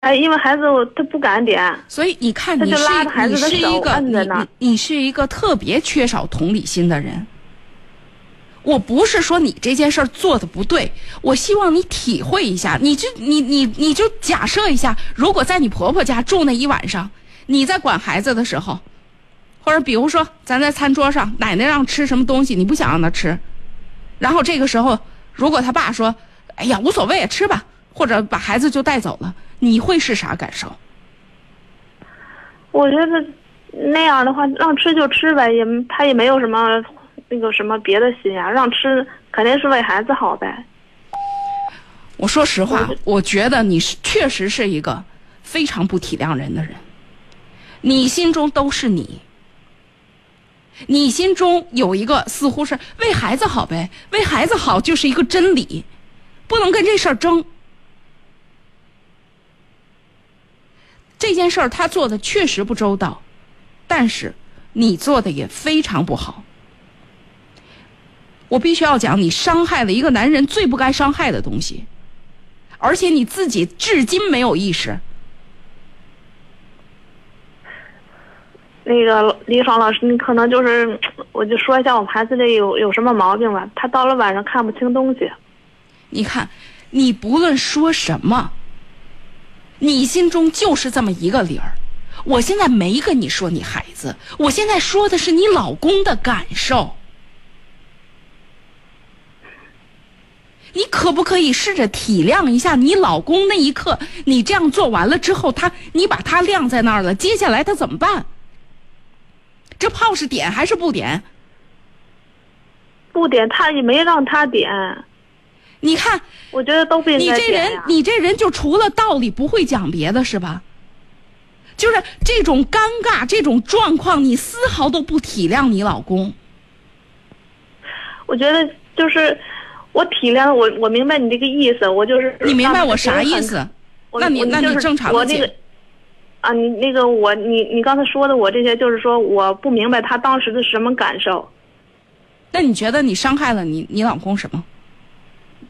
哎，因为孩子我他不敢点，所以你看，你是你是一个你你你是一个特别缺少同理心的人。我不是说你这件事儿做的不对，我希望你体会一下，你就你你你就假设一下，如果在你婆婆家住那一晚上，你在管孩子的时候，或者比如说咱在餐桌上，奶奶让吃什么东西，你不想让她吃，然后这个时候，如果他爸说：“哎呀，无所谓，吃吧”，或者把孩子就带走了，你会是啥感受？我觉得那样的话让吃就吃呗，也他也没有什么那个什么别的心呀，让吃肯定是为孩子好呗。我说实话我，我觉得你是确实是一个非常不体谅人的人，你心中都是你，你心中有一个似乎是为孩子好呗，为孩子好就是一个真理，不能跟这事儿争。这件事儿他做的确实不周到，但是你做的也非常不好。我必须要讲，你伤害了一个男人最不该伤害的东西，而且你自己至今没有意识。那个李爽老师，你可能就是，我就说一下我们孩子这有有什么毛病吧。他到了晚上看不清东西，你看，你不论说什么，你心中就是这么一个理儿。我现在没跟你说你孩子，我现在说的是你老公的感受。你可不可以试着体谅一下你老公那一刻，你这样做完了之后，他你把他晾在那儿了，接下来他怎么办？这炮是点还是不点？不点他也没让他点，你看，我觉得都不应你这。人你这人就除了道理不会讲别的，是吧？就是这种尴尬、这种状况，你丝毫都不体谅你老公。我觉得就是我体谅我，我明白你这个意思，我就是你明白我啥意思？那你那你正常地解我那个啊，你那个我你你刚才说的我这些，就是说我不明白他当时的什么感受，那你觉得你伤害了你你老公什么？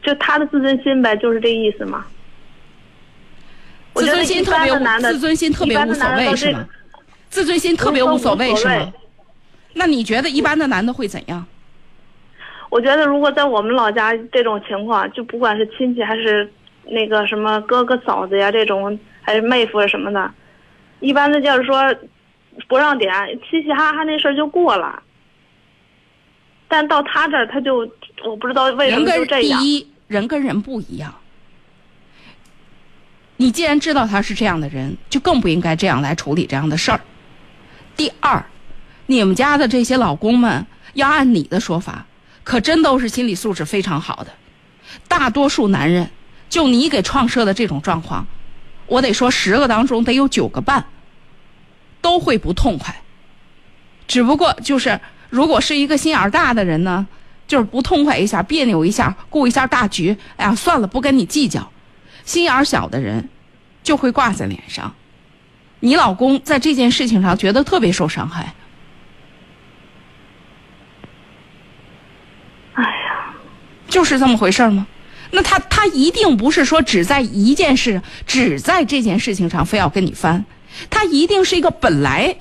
就他的自尊心呗，就是这意思嘛。我自尊心特别自尊心特别的无所谓是吗？自尊心特别无所谓是吗？那你觉得一般的男的会怎样？我觉得如果在我们老家这种情况，就不管是亲戚还是那个什么哥哥嫂子呀这种，还是妹夫啊什么的，一般的就是说不让点，嘻嘻哈哈那事儿就过了。但到他这儿，他就我不知道为什么就这样。第一，人跟人不一样。你既然知道他是这样的人，就更不应该这样来处理这样的事儿。第二，你们家的这些老公们，要按你的说法，可真都是心理素质非常好的。大多数男人，就你给创设的这种状况，我得说十个当中得有九个半都会不痛快。只不过就是，如果是一个心眼大的人呢，就是不痛快一下，别扭一下，顾一下大局，哎呀，算了，不跟你计较。心眼儿小的人，就会挂在脸上。你老公在这件事情上觉得特别受伤害，哎呀，就是这么回事吗？那他他一定不是说只在一件事，只在这件事情上非要跟你翻，他一定是一个本来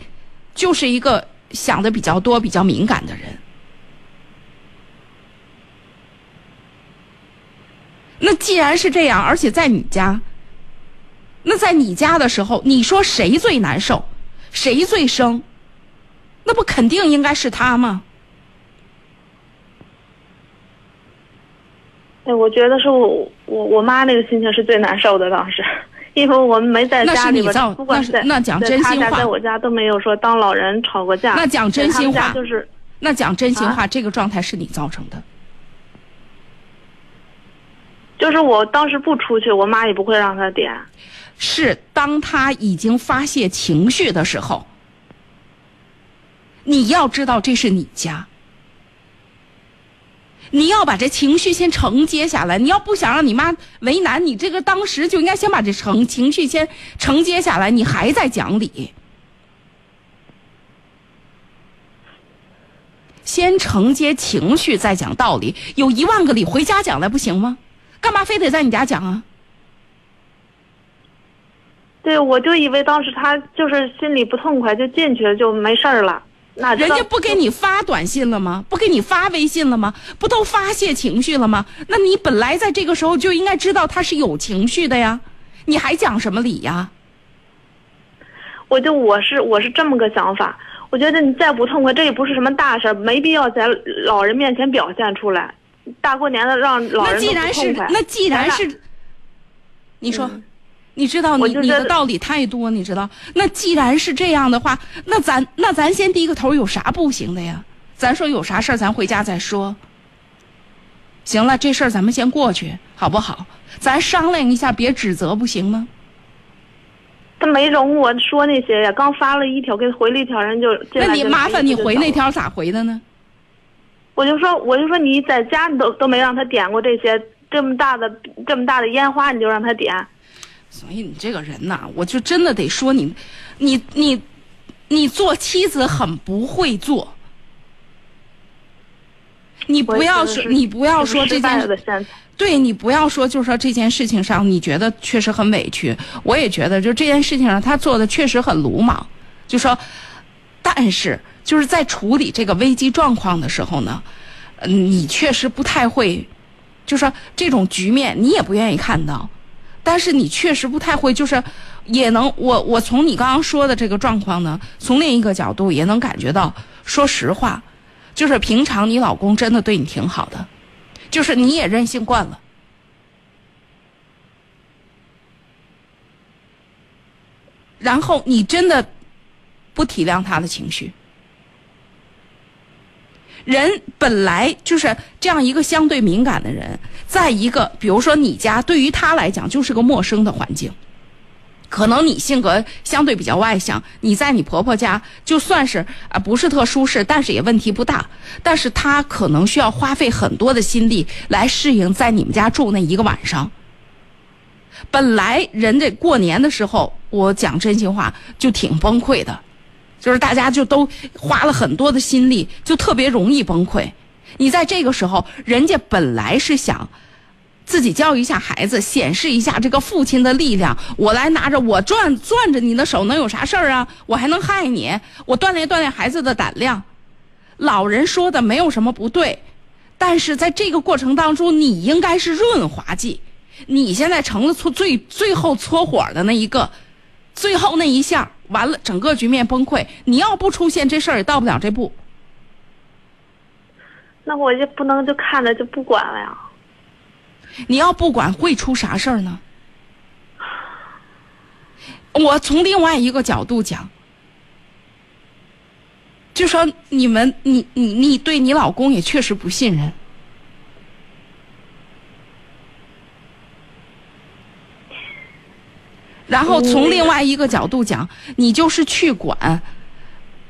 就是一个想的比较多、比较敏感的人。那既然是这样，而且在你家，那在你家的时候，你说谁最难受，谁最生？那不肯定应该是他吗？哎，我觉得是我我我妈那个心情是最难受的，当时，因为我们没在那是家里边你造，不管在那是那讲在他家，真心话在，我家都没有说当老人吵过架。那讲真心话家就是那讲真心啊话，这个状态是你造成的。就是我当时不出去，我妈也不会让他点。是当他已经发泄情绪的时候，你要知道这是你家，你要把这情绪先承接下来。你要不想让你妈为难你，这个当时就应该先把这承情绪先承接下来，你还在讲理。先承接情绪，再讲道理。有一万个理，回家讲来不行吗？干嘛非得在你家讲啊？对，我就以为当时他就是心里不痛快，就进去了，就没事儿了。那人家不给你发短信了吗？不给你发微信了吗？不都发泄情绪了吗？那你本来在这个时候就应该知道他是有情绪的呀，你还讲什么理呀？我就我是我是这么个想法，我觉得你再不痛快，这也不是什么大事儿，没必要在老人面前表现出来。大过年的让老人那既然是那既然是，你说。你知道你你的道理太多，你知道？那既然是这样的话，那咱那咱先低个头，有啥不行的呀？咱说有啥事儿，咱回家再说。行了，这事儿咱们先过去，好不好？咱商量一下，别指责，不行吗？他没容我说那些呀，刚发了一条，给回了一条，人就那你麻烦你回那条咋回的呢？我就说，我就说你在家你都都没让他点过这些这么大的这么大的烟花，你就让他点。所以你这个人呐，我就真的得说你，你你你做妻子很不会做。你不要说，你不要说这件，对你不要说，就是说这件事情上，你觉得确实很委屈。我也觉得，就这件事情上，他做的确实很鲁莽。就说，但是就是在处理这个危机状况的时候呢，你确实不太会，就说这种局面，你也不愿意看到。但是你确实不太会，就是也能我我从你刚刚说的这个状况呢，从另一个角度也能感觉到，说实话，就是平常你老公真的对你挺好的，就是你也任性惯了，然后你真的不体谅他的情绪。人本来就是这样一个相对敏感的人，在一个比如说你家，对于他来讲就是个陌生的环境，可能你性格相对比较外向，你在你婆婆家就算是啊不是特舒适，但是也问题不大。但是他可能需要花费很多的心力来适应在你们家住那一个晚上。本来人家过年的时候，我讲真心话就挺崩溃的。就是大家就都花了很多的心力，就特别容易崩溃。你在这个时候，人家本来是想自己教育一下孩子，显示一下这个父亲的力量。我来拿着我攥攥着你的手，能有啥事儿啊？我还能害你？我锻炼锻炼孩子的胆量。老人说的没有什么不对，但是在这个过程当中，你应该是润滑剂。你现在成了搓最最后搓火的那一个，最后那一下。完了，整个局面崩溃。你要不出现，这事儿也到不了这步。那我就不能就看着就不管了呀？你要不管，会出啥事儿呢？我从另外一个角度讲，就说你们，你你你对你老公也确实不信任。然后从另外一个角度讲，你就是去管，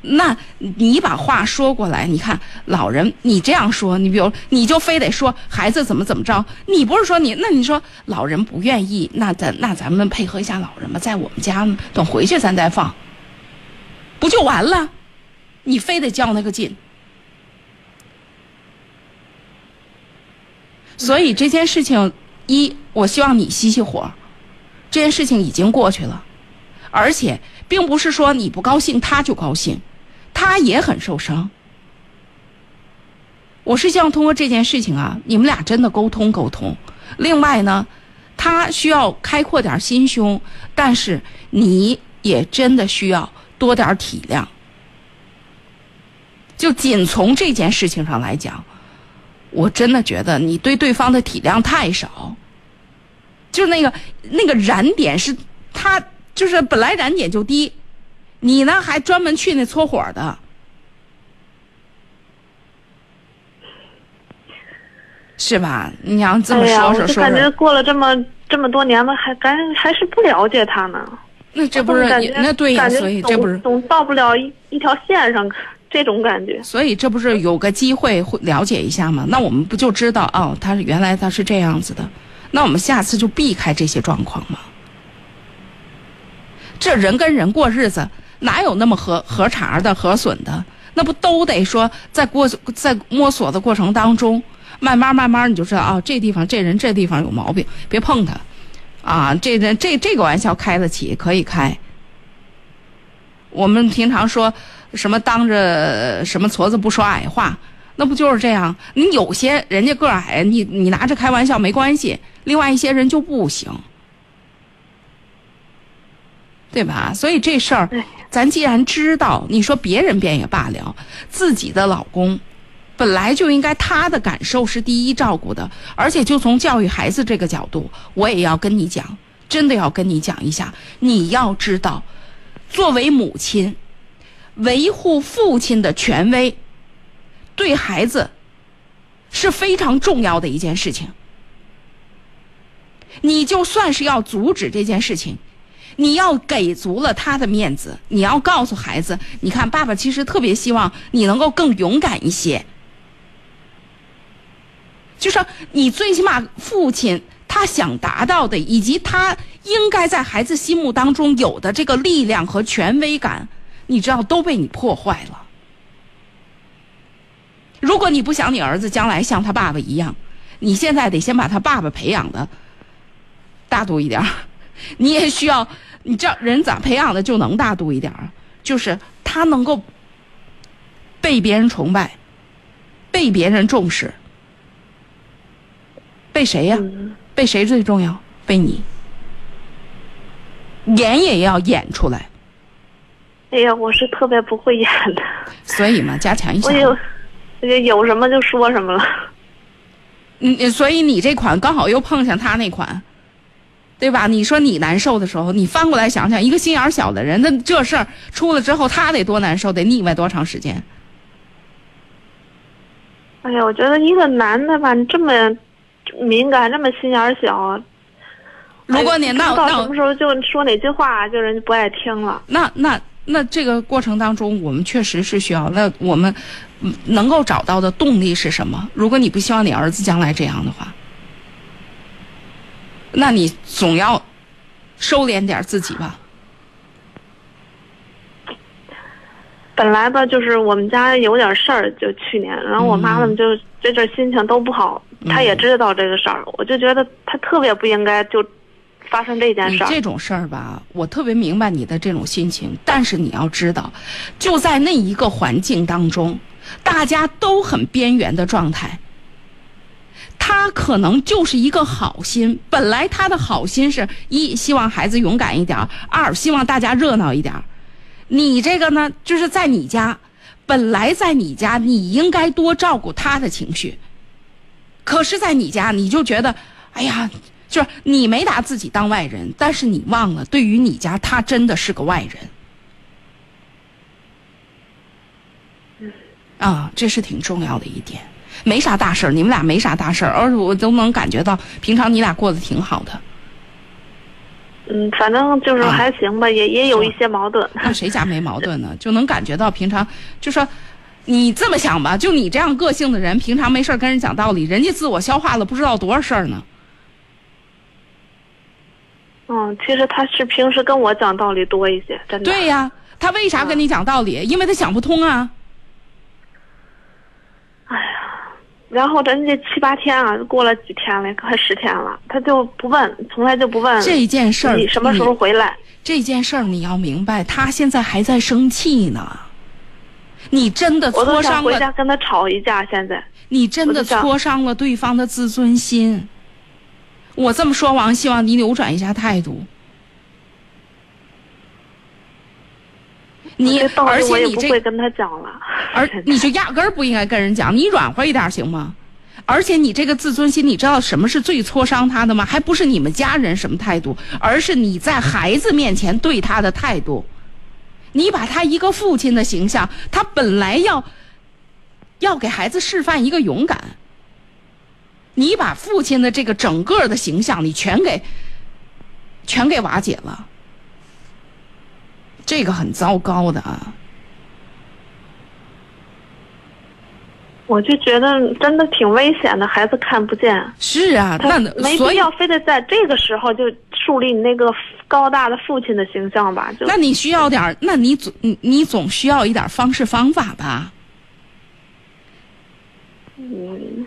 那你把话说过来，你看老人，你这样说，你比如你就非得说孩子怎么怎么着，你不是说你，那你说老人不愿意，那咱那咱们配合一下老人吧，在我们家呢等回去咱再放，不就完了？你非得较那个劲，所以这件事情，一我希望你熄熄火。这件事情已经过去了，而且并不是说你不高兴他就高兴，他也很受伤。我是希望通过这件事情啊，你们俩真的沟通沟通。另外呢，他需要开阔点心胸，但是你也真的需要多点体谅。就仅从这件事情上来讲，我真的觉得你对对方的体谅太少。就是那个那个燃点是，他就是本来燃点就低，你呢还专门去那搓火的，是吧？你要这么说说说。感觉过了这么这么多年了，还感还是不了解他呢。那这不是那对呀？所以这不是总到不了一一条线上，这种感觉。所以这不是有个机会会了解一下吗？那我们不就知道哦，他是原来他是这样子的。那我们下次就避开这些状况吗？这人跟人过日子，哪有那么合合茬的、合损的？那不都得说，在过在摸索的过程当中，慢慢慢慢你就知道啊，这地方这人这地方有毛病，别碰他。啊，这这这这个玩笑开得起，可以开。我们平常说什么当着什么矬子不说矮话，那不就是这样？你有些人家个儿矮，你你拿着开玩笑没关系，另外一些人就不行，对吧？所以这事儿，咱既然知道，你说别人变也罢了，自己的老公。本来就应该他的感受是第一照顾的，而且就从教育孩子这个角度，我也要跟你讲，真的要跟你讲一下。你要知道，作为母亲，维护父亲的权威，对孩子是非常重要的一件事情。你就算是要阻止这件事情，你要给足了他的面子，你要告诉孩子，你看，爸爸其实特别希望你能够更勇敢一些。就是你最起码父亲他想达到的，以及他应该在孩子心目当中有的这个力量和权威感，你知道都被你破坏了。如果你不想你儿子将来像他爸爸一样，你现在得先把他爸爸培养的大度一点 你也需要，你知道人咋培养的就能大度一点就是他能够被别人崇拜，被别人重视。被谁呀？被谁最重要？被你。演也要演出来。哎呀，我是特别不会演的。所以嘛，加强一下。我有，有什么就说什么了。嗯，所以你这款刚好又碰上他那款，对吧？你说你难受的时候，你翻过来想想，一个心眼小的人，那这事儿出了之后，他得多难受，得腻歪多长时间？哎呀，我觉得一个男的吧，你这么。敏感，这么心眼小。如果你那到什么时候就说哪句话，就人家不爱听了。那那那这个过程当中，我们确实是需要。那我们能够找到的动力是什么？如果你不希望你儿子将来这样的话，那你总要收敛点自己吧。本来吧，就是我们家有点事儿，就去年，然后我妈妈就这阵心情都不好，她也知道这个事儿，我就觉得她特别不应该就发生这件事儿。这种事儿吧，我特别明白你的这种心情，但是你要知道，就在那一个环境当中，大家都很边缘的状态，他可能就是一个好心，本来他的好心是一希望孩子勇敢一点，二希望大家热闹一点。你这个呢，就是在你家，本来在你家你应该多照顾他的情绪，可是，在你家你就觉得，哎呀，就是你没拿自己当外人，但是你忘了，对于你家他真的是个外人。啊，这是挺重要的一点，没啥大事儿，你们俩没啥大事儿，而且我都能感觉到，平常你俩过得挺好的。嗯，反正就是还行吧，也也有一些矛盾。那谁家没矛盾呢？就能感觉到平常，就说你这么想吧，就你这样个性的人，平常没事跟人讲道理，人家自我消化了不知道多少事儿呢。嗯，其实他是平时跟我讲道理多一些，真的。对呀，他为啥跟你讲道理？因为他想不通啊。哎呀。然后咱这七八天啊，过了几天了，快十天了，他就不问，从来就不问这件事儿。你什么时候回来？这件事儿你要明白，他现在还在生气呢。你真的挫伤了。回家跟他吵一架，现在。你真的挫伤了对方的自尊心。我这么说，完希望你扭转一下态度。你而且你这会跟他讲了，而你就压根儿不应该跟人讲，你软和一点行吗？而且你这个自尊心，你知道什么是最挫伤他的吗？还不是你们家人什么态度，而是你在孩子面前对他的态度。你把他一个父亲的形象，他本来要要给孩子示范一个勇敢，你把父亲的这个整个的形象，你全给全给瓦解了。这个很糟糕的啊！我就觉得真的挺危险的，孩子看不见。是啊，那没必要非得在这个时候就树立你那个高大的父亲的形象吧？就那你需要点，那你总你你总需要一点方式方法吧？嗯，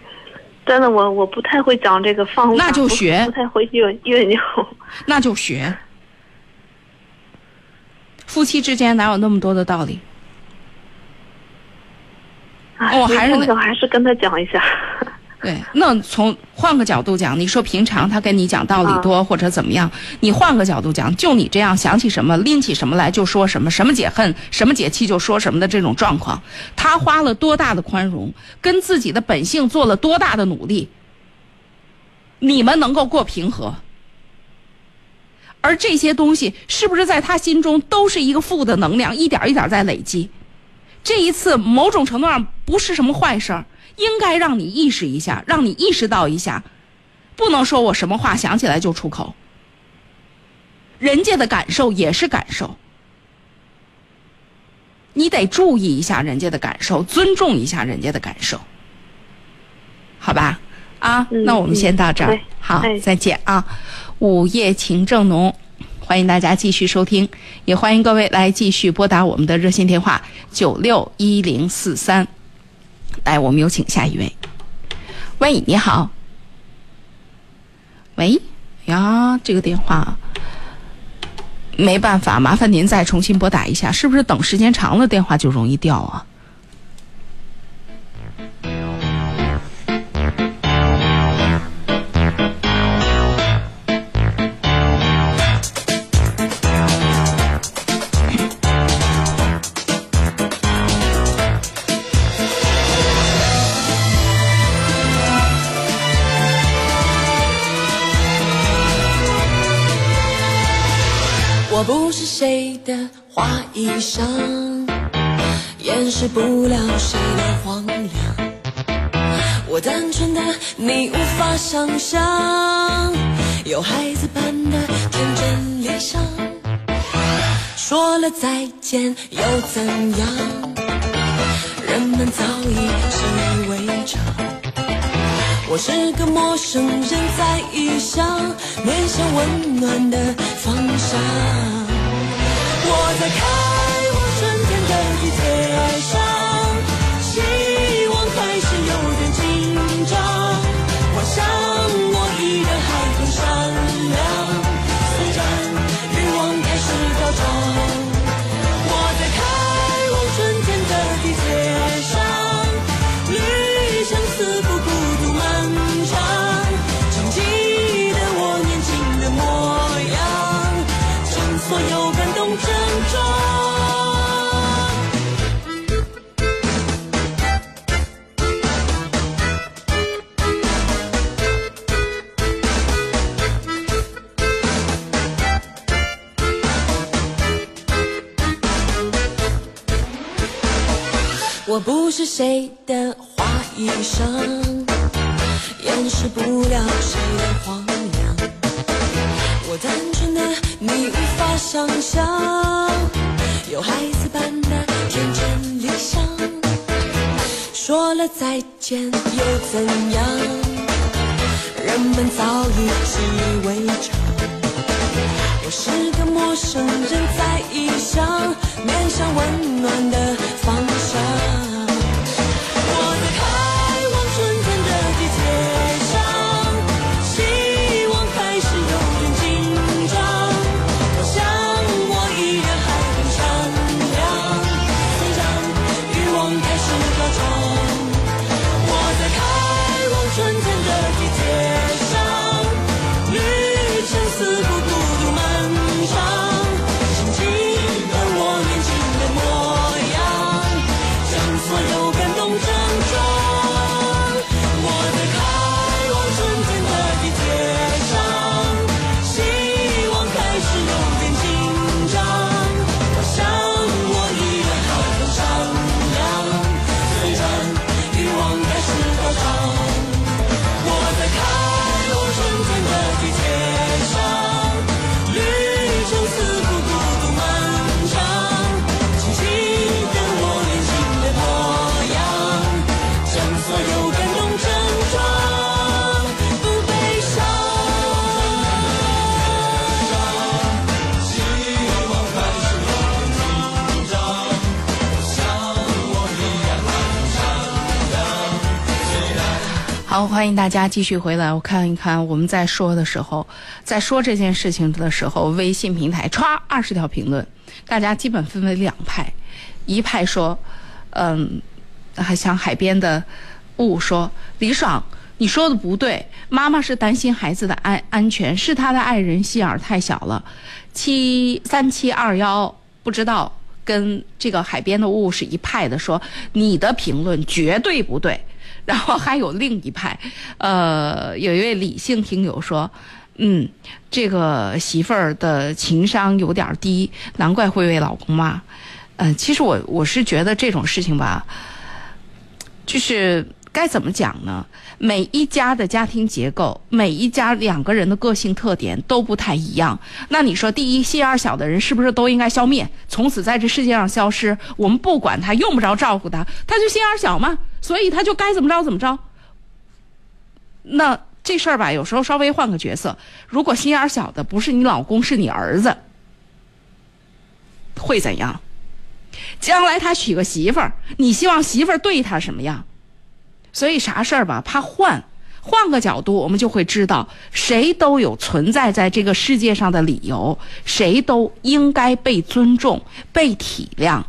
真的，我我不太会讲这个方法，那就学不不太会越越扭。那就学。夫妻之间哪有那么多的道理？我哦还是那没听懂还是跟他讲一下。对，那从换个角度讲，你说平常他跟你讲道理多、或者怎么样，你换个角度讲，就你这样想起什么拎起什么来就说什么，什么解恨，什么解气就说什么的这种状况，他花了多大的宽容，跟自己的本性做了多大的努力，你们能够过平和。而这些东西是不是在他心中都是一个负的能量，一点一点在累积？这一次某种程度上不是什么坏事儿，应该让你意识一下，让你意识到一下，不能说我什么话想起来就出口。人家的感受也是感受，你得注意一下人家的感受，尊重一下人家的感受，好吧？啊，嗯那我们先到这儿对，好，哎再见啊！午夜情正浓。欢迎大家继续收听，也欢迎各位来继续拨打我们的热线电话九六一零四三。来，我们有请下一位。喂，你好。喂，呀，这个电话没办法，麻烦您再重新拨打一下，是不是等时间长了电话就容易掉啊？不是谁的花衣裳，掩饰不了谁的荒凉。我单纯的你无法想象，有孩子般的天真理想。说了再见又怎样？人们早已习以为常。我是个陌生人，在异乡，面向温暖的方向。我在开往春天的地铁上，我不是谁的花衣裳，掩饰不了谁的荒凉。我单纯的你无法想象，有孩子般的天真理想。说了再见又怎样？人们早已习以为常。我是个陌生人，在异乡，面向温暖的欢迎大家继续回来。我看一看，我们在说的时候，在说这件事情的时候，微信平台歘二十条评论，大家基本分为两派，一派说，嗯，还像海边的雾说李爽。你说的不对，妈妈是担心孩子的安安全，是他的爱人心眼儿太小了。七三七二幺不知道跟这个海边的雾是一派的，说你的评论绝对不对。然后还有另一派，呃，有一位理性听友说，嗯，这个媳妇儿的情商有点低，难怪会为老公骂。嗯，其实我我是觉得这种事情吧，就是该怎么讲呢？每一家的家庭结构，每一家两个人的个性特点都不太一样。那你说，第一，心眼小的人是不是都应该消灭，从此在这世界上消失？我们不管他，用不着照顾他，他就心眼小嘛，所以他就该怎么着怎么着。那这事儿吧，有时候稍微换个角色，如果心眼儿小的不是你老公，是你儿子，会怎样？将来他娶个媳妇儿，你希望媳妇儿对他什么样？所以啥事儿吧，怕换，换个角度，我们就会知道，谁都有存在在这个世界上的理由，谁都应该被尊重、被体谅。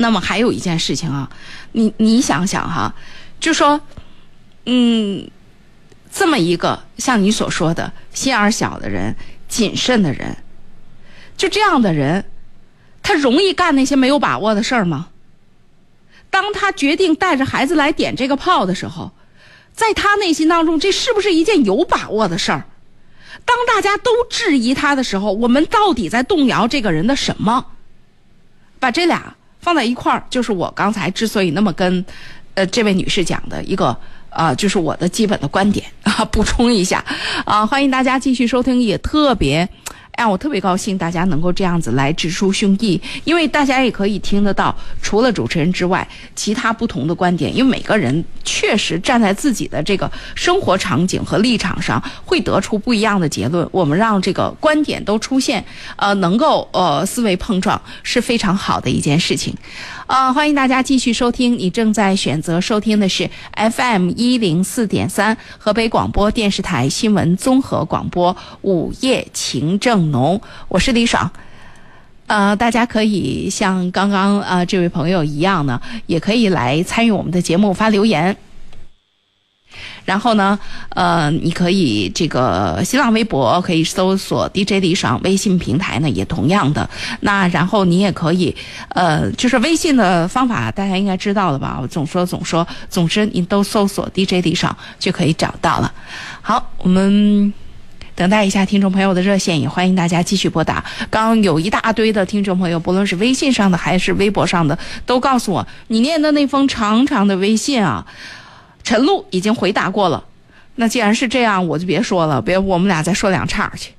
那么还有一件事情啊，你你想想哈，就说，嗯，这么一个像你所说的心眼小的人、谨慎的人，就这样的人，他容易干那些没有把握的事儿吗？当他决定带着孩子来点这个炮的时候，在他内心当中，这是不是一件有把握的事儿？当大家都质疑他的时候，我们到底在动摇这个人的什么？把这俩放在一块儿，就是我刚才之所以那么跟，呃，这位女士讲的一个啊，就是我的基本的观点啊，补充一下啊，欢迎大家继续收听，也特别。哎，我特别高兴大家能够这样子来直抒胸臆，因为大家也可以听得到，除了主持人之外，其他不同的观点。因为每个人确实站在自己的这个生活场景和立场上，会得出不一样的结论。我们让这个观点都出现，呃，能够呃思维碰撞是非常好的一件事情。啊，欢迎大家继续收听，你正在选择收听的是 FM 一零四点三河北广播电视台新闻综合广播午夜情正浓，我是李爽。呃，大家可以像刚刚啊这位朋友一样呢，也可以来参与我们的节目发留言。然后呢，呃，你可以这个新浪微博可以搜索 DJ 李爽，微信平台呢也同样的。那然后你也可以，呃，就是微信的方法大家应该知道了吧？我总说总说，总之你都搜索 DJ 李爽就可以找到了。好，我们等待一下听众朋友的热线，也欢迎大家继续拨打。刚有一大堆的听众朋友，不论是微信上的还是微博上的，都告诉我你念的那封长长的微信啊。陈露已经回答过了，那既然是这样，我就别说了，别我们俩再说两岔去。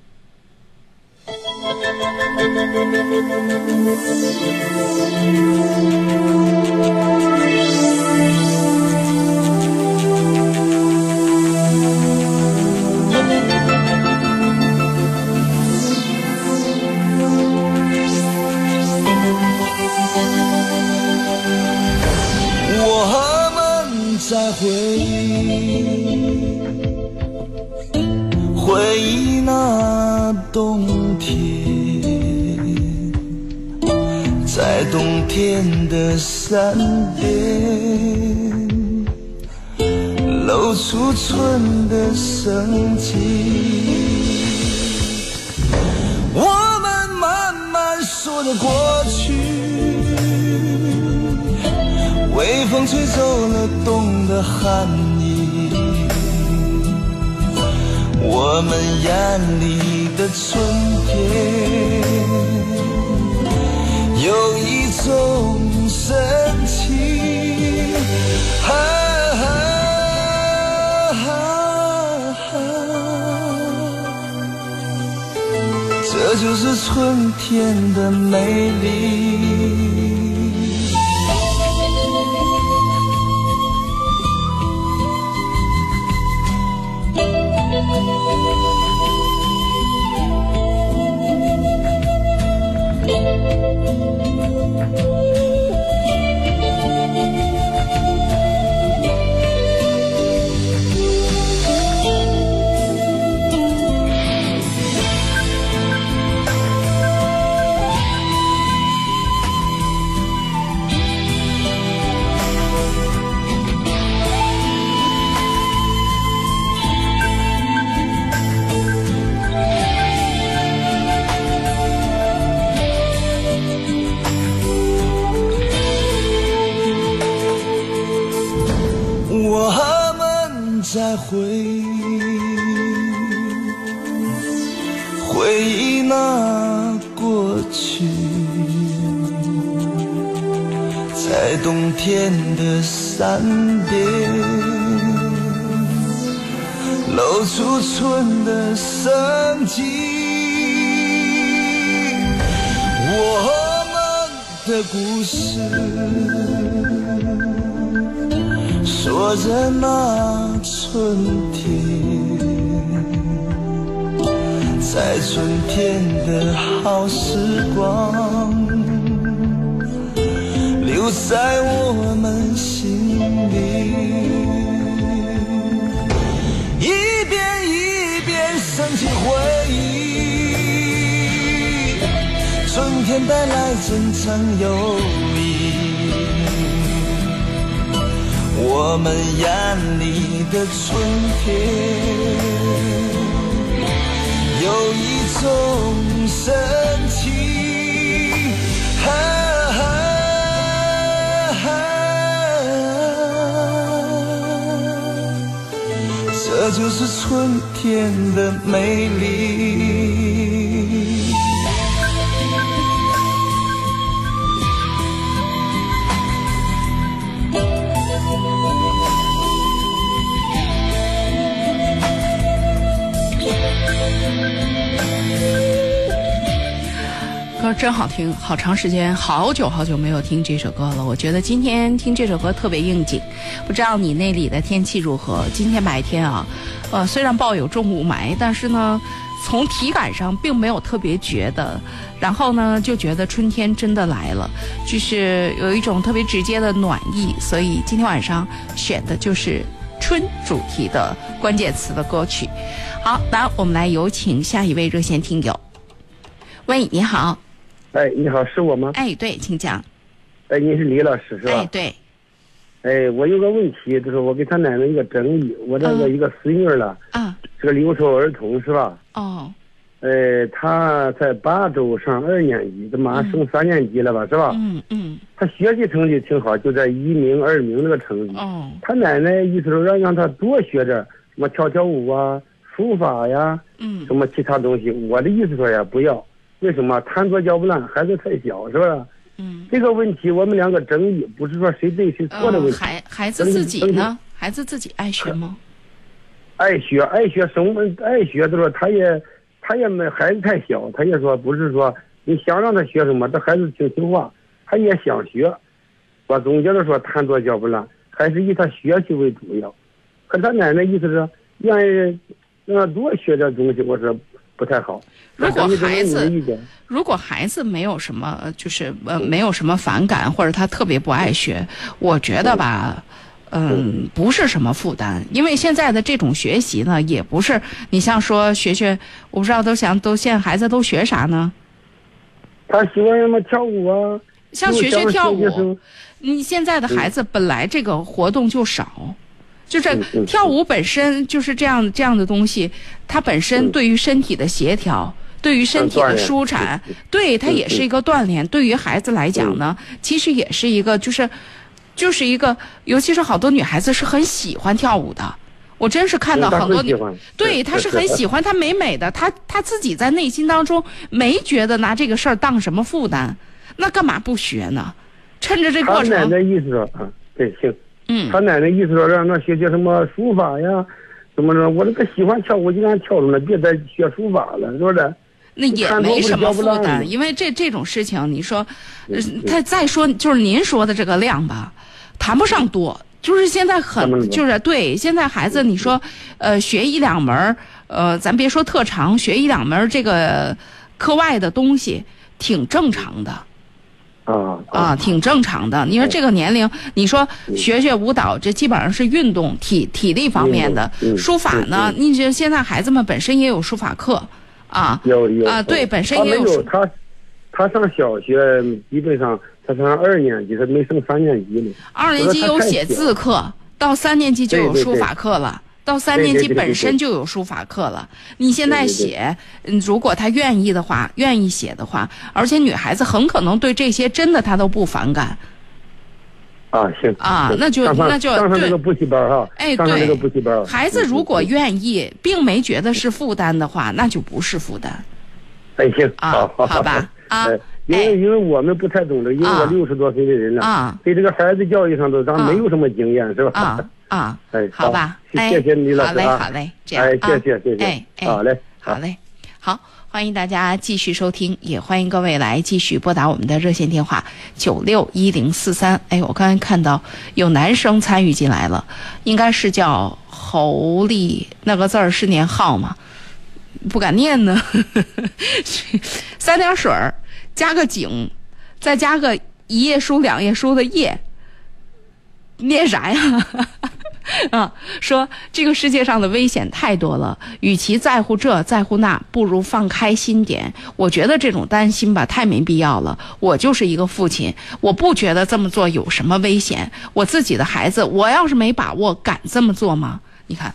我们在回忆，回忆那冬天，在冬天的山边，露出春的生机。我们慢慢说着过去。微风吹走了冬的寒意，我们眼里的春天有一种神奇。啊啊啊！这就是春天的美丽。天的山边，露出春的生机。我们的故事，说着那春天，在春天的好时光，留在我们心里。一遍一遍升起回忆，春天带来真诚友谊。我们眼里的春天，有一种神奇。这就是春天的美丽。真好听，好长时间，好久好久没有听这首歌了。我觉得今天听这首歌特别应景。不知道你那里的天气如何？今天白天啊，呃，虽然抱有重雾霾，但是呢，从体感上并没有特别觉得。然后呢，就觉得春天真的来了，就是有一种特别直接的暖意。所以今天晚上选的就是春主题的关键词的歌曲。好，那我们来有请下一位热线听友。喂，你好。哎，你好，是我吗？哎，对，请讲。哎，你是李老师是吧？哎，对，哎，我有个问题，就是我给他奶奶一个争议，我这个嗯一个孙女儿了，啊，是个留守儿童是吧？哦，呃，她在八州上二年级，这马上升三年级了吧，是吧？嗯嗯，她学习成绩挺好，就在一名、二名那个成绩。哦，她奶奶意思说让让他多学点什么跳跳舞啊、书法呀，嗯什么其他东西。我的意思说呀，不要。为什么？贪多嚼不烂，孩子太小，是吧？嗯，这个问题我们两个争议，不是说谁对谁错的问嗯，题。孩孩子自己呢？孩子自己爱学吗？爱学爱学什么爱学的说，他也他也没孩子太小，他也说不是说你想让他学什么，这孩子挺听话，他也想学。我总结的说，贪多嚼不烂，还是以他学习为主要。可他奶奶意思是愿意让他多学点东西，我说不太好。如果孩子如果孩子没有什么，就是呃没有什么反感，或者他特别不爱学，我觉得吧。嗯，不是什么负担，因为现在的这种学习呢，也不是你像说学学，我不知道都想都现在孩子都学啥呢？他喜欢什么跳舞啊，像学学跳舞，你现在的孩子本来这个活动就少，就这跳舞本身就是这样这样的东西，它本身对于身体的协调，对于身体的舒展嗯，对它也是一个锻炼。对于孩子来讲呢，其实也是一个就是就是一个，尤其是好多女孩子是很喜欢跳舞的。我真是看到很多女会喜欢，对，她是很喜欢，她美美的，她她自己在内心当中没觉得拿这个事儿当什么负担，那干嘛不学呢？趁着这过程，奶奶意思啊，对，行。嗯他奶奶意思说让他学学什么书法呀，怎么着？我这个喜欢跳舞就让他跳出来，别再学书法了，是不是？那也没什么负担，因为这这种事情，你说，他再说就是您说的这个量吧，谈不上多。就是现在很，就是对现在孩子，你说，呃，学一两门儿，呃，咱别说特长，学一两门儿这个课外的东西，挺正常的。啊啊，挺正常的。你说这个年龄，你说学学舞蹈，这基本上是运动体体力方面的。书法呢，你这现在孩子们本身也有书法课，啊，有有啊对本身也有他，他上小学基本上他上二年级，他没上三年级呢。二年级有写字课，到三年级就有书法课了。到三年级本身就有书法课了。你现在写，嗯，如果他愿意的话，愿意写的话，而且女孩子很可能对这些真的她都不反感。啊，行行啊那就那就对上上这个补习班哈，哎，上上这对个补习班，孩子如果愿意，并没觉得是负担的话，那就不是负担。哎行，啊好好好吧啊哎因为哎因为我们不太懂这，因为啊我六十多岁的人了，啊对这个孩子教育上头咱啊没有什么经验，是吧？啊 啊，哎，好吧，哎，谢谢李老好嘞，好嘞，这样哎，啊谢谢谢谢，哎哎，好嘞，好嘞，好，欢迎大家继续收听，也欢迎各位来继续拨打我们的热线电话九六一零四三。哎，我刚才看到有男生参与进来了，应该是叫侯丽，那个字儿是念号吗？不敢念呢，三点水儿加个井，再加个一页书两页书的页，念啥呀？啊，说这个世界上的危险太多了，与其在乎这在乎那，不如放开心点。我觉得这种担心吧，太没必要了。我就是一个父亲，我不觉得这么做有什么危险。我自己的孩子，我要是没把握，敢这么做吗？你看，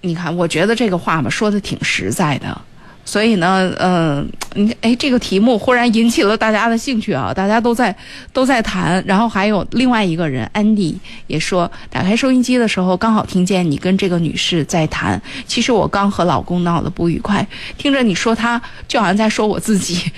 你看，我觉得这个话吧，说的挺实在的。所以呢，嗯、你哎，这个题目忽然引起了大家的兴趣啊，大家都在都在谈。然后还有另外一个人安迪也说，打开收音机的时候，刚好听见你跟这个女士在谈。其实我刚和老公闹得不愉快，听着你说他，就好像在说我自己。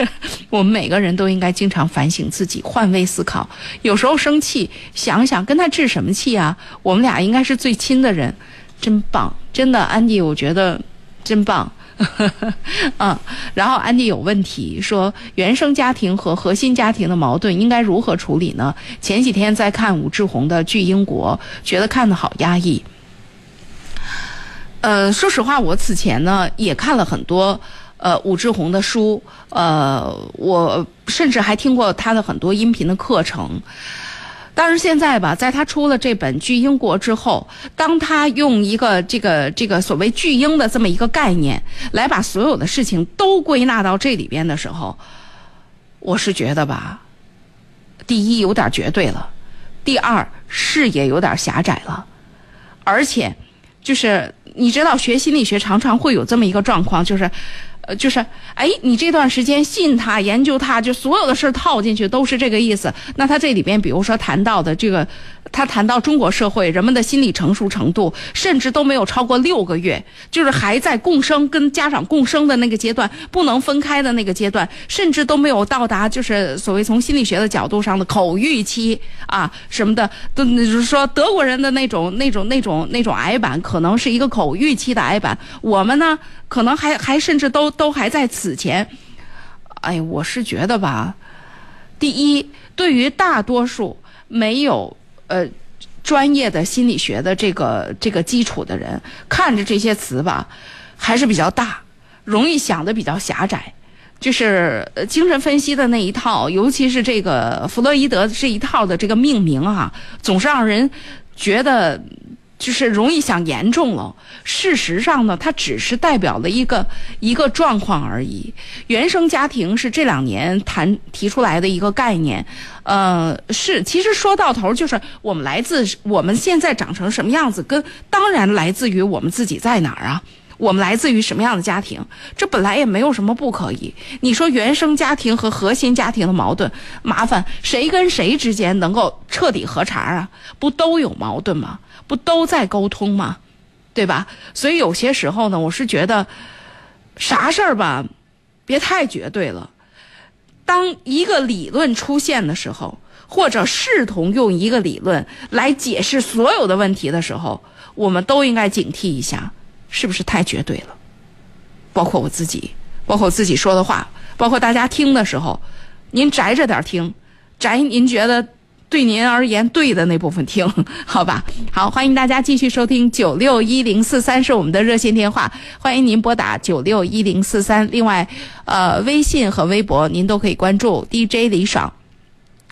我们每个人都应该经常反省自己，换位思考。有时候生气，想想跟他置什么气啊？我们俩应该是最亲的人，真棒，真的，安迪，我觉得真棒。嗯，然后安迪有问题说，原生家庭和核心家庭的矛盾应该如何处理呢？前几天在看武志红的《巨婴国》，觉得看的好压抑。呃，说实话，我此前呢也看了很多呃武志红的书，呃，我甚至还听过他的很多音频的课程。但是现在吧，在他出了这本《巨婴国》之后，当他用一个这个这个所谓巨婴的这么一个概念，来把所有的事情都归纳到这里边的时候，我是觉得吧，第一有点绝对了，第二视野有点狭窄了，而且就是你知道，学心理学常常会有这么一个状况，就是。就是，哎，你这段时间信他、研究他，就所有的事套进去都是这个意思。那他这里边，比如说谈到的这个，他谈到中国社会人们的心理成熟程度，甚至都没有超过六个月，就是还在共生跟家长共生的那个阶段，不能分开的那个阶段，甚至都没有到达就是所谓从心理学的角度上的口欲期啊什么的，都就是说德国人的那种那种那种那种矮板，可能是一个口欲期的矮板，我们呢可能还还甚至都都还在此前。哎，我是觉得吧，第一，对于大多数没有呃专业的心理学的这个这个基础的人，看着这些词吧，还是比较大，容易想的比较狭窄。就是精神分析的那一套，尤其是这个弗洛伊德这一套的这个命名啊，总是让人觉得就是容易想严重了。事实上呢，它只是代表了一个一个状况而已。原生家庭是这两年谈提出来的一个概念，呃，是其实说到头就是我们来自我们现在长成什么样子，跟当然来自于我们自己在哪儿啊。我们来自于什么样的家庭？这本来也没有什么不可以。你说原生家庭和核心家庭的矛盾，麻烦谁跟谁之间能够彻底核查啊？不都有矛盾吗？不都在沟通吗？对吧？所以有些时候呢，我是觉得啥事儿吧，别太绝对了。当一个理论出现的时候，或者视同用一个理论来解释所有的问题的时候，我们都应该警惕一下。是不是太绝对了？包括我自己，包括我自己说的话，包括大家听的时候，您宅着点听，宅您觉得对您而言对的那部分听，好吧？好，欢迎大家继续收听九六一零四三是我们的热线电话，欢迎您拨打九六一零四三。另外，呃，微信和微博您都可以关注 DJ 李爽。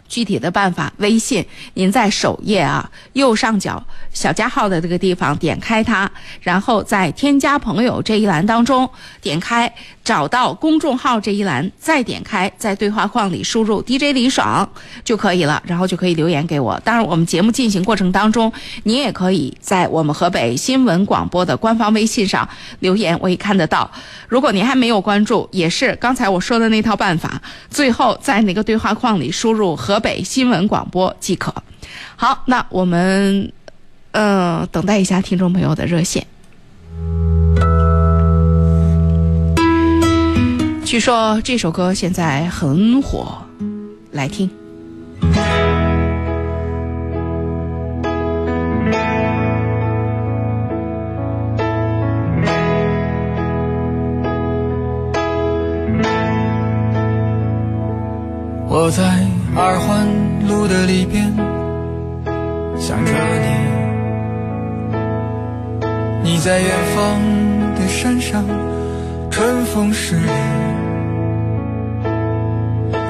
具体的办法，微信您在首页啊右上角小加号的这个地方点开它，然后在添加朋友这一栏当中点开找到公众号这一栏，再点开，在对话框里输入 DJ 李爽就可以了，然后就可以留言给我。当然，我们节目进行过程当中，您也可以在我们河北新闻广播的官方微信上留言，我也看得到。如果您还没有关注，也是刚才我说的那套办法，最后在那个对话框里输入河北新闻广播即可。好，那我们嗯、等待一下听众朋友的热线。据说这首歌现在很火，来听。我在二环路的里边想着你，你在远方的山上，春风十里。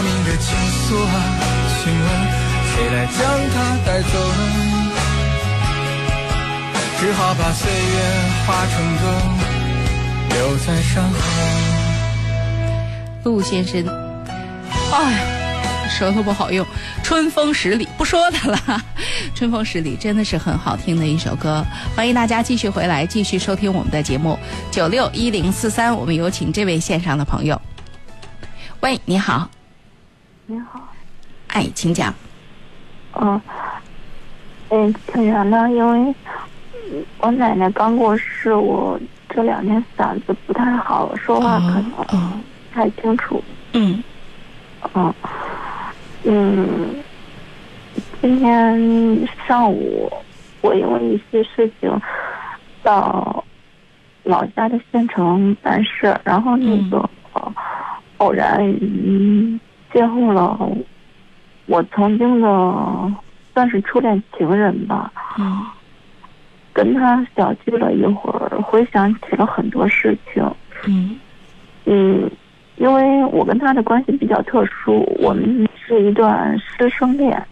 莫名的情愫啊，请问谁来将它带走呢？只好把岁月化成歌，留在山河。陆先生，哎呀，舌头不好用。春风十里，不说它了。春风十里真的是很好听的一首歌，欢迎大家继续回来，继续收听我们的节目九六一零四三。我们有请这位线上的朋友。喂，你好，你好，哎，请讲。嗯，嗯，请原谅，因为嗯我奶奶刚过世，我这两天嗓子不太好，说话可能不太清楚。嗯嗯，嗯，今天上午我因为一些事情到老家的县城办事，然后那个、呃偶然嗯邂逅了我曾经的算是初恋情人吧，嗯跟他小聚了一会儿，回想起了很多事情。嗯嗯，因为我跟他的关系比较特殊，我们是一段师生恋。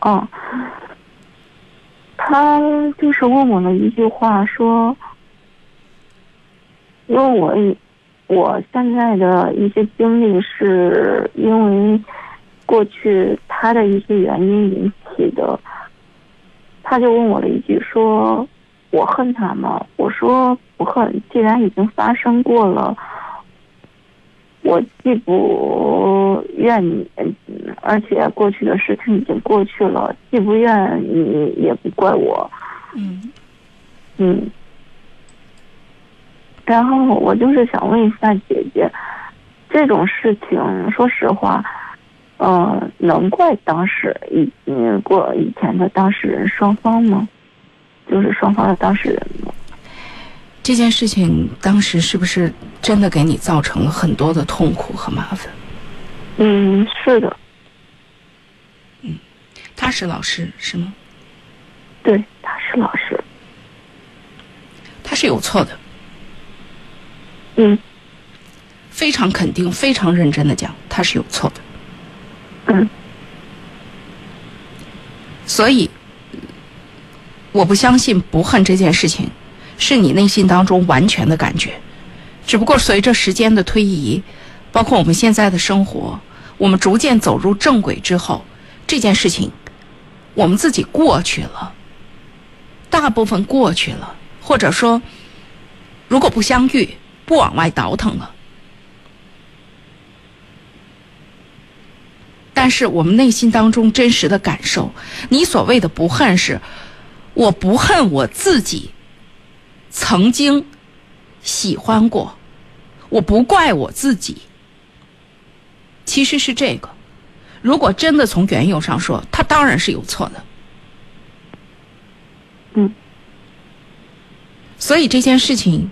嗯，他就是问我了一句话，说，因为我以我现在的一些经历是因为过去他的一些原因引起的，他就问我了一句说。我恨他吗？我说不恨，既然已经发生过了，我既不怨你，嗯而且过去的事情已经过去了，既不怨你，也不怪我，嗯嗯。然后我就是想问一下姐姐，这种事情，说实话，嗯、能怪当时以嗯过以前的当事人双方吗？就是双方的当事人吗？这件事情当时是不是真的给你造成了很多的痛苦和麻烦？嗯，是的，嗯他是老师是吗？对，他是老师。他是有错的，嗯。非常肯定、非常认真的讲，他是有错的。嗯。所以，我不相信不恨这件事情是你内心当中完全的感觉，只不过随着时间的推移，包括我们现在的生活，我们逐渐走入正轨之后，这件事情我们自己过去了，大部分过去了，或者说，如果不相遇，不往外倒腾了，但是我们内心当中真实的感受，你所谓的不恨是，我不恨我自己曾经喜欢过，我不怪我自己。其实是这个，如果真的从缘由上说，他当然是有错的。嗯，所以这件事情，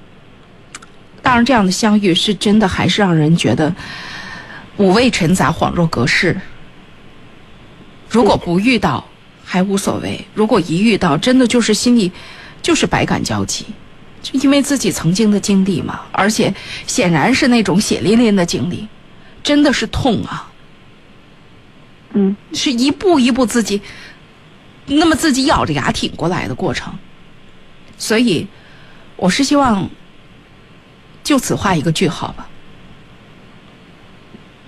当然这样的相遇是真的，还是让人觉得五味陈杂，恍若隔世。如果不遇到还无所谓，如果一遇到，真的就是心里就是百感交集，就因为自己曾经的经历嘛，而且显然是那种血淋淋的经历，真的是痛啊，嗯。是一步一步自己那么自己咬着牙挺过来的过程，所以我是希望就此画一个句号吧。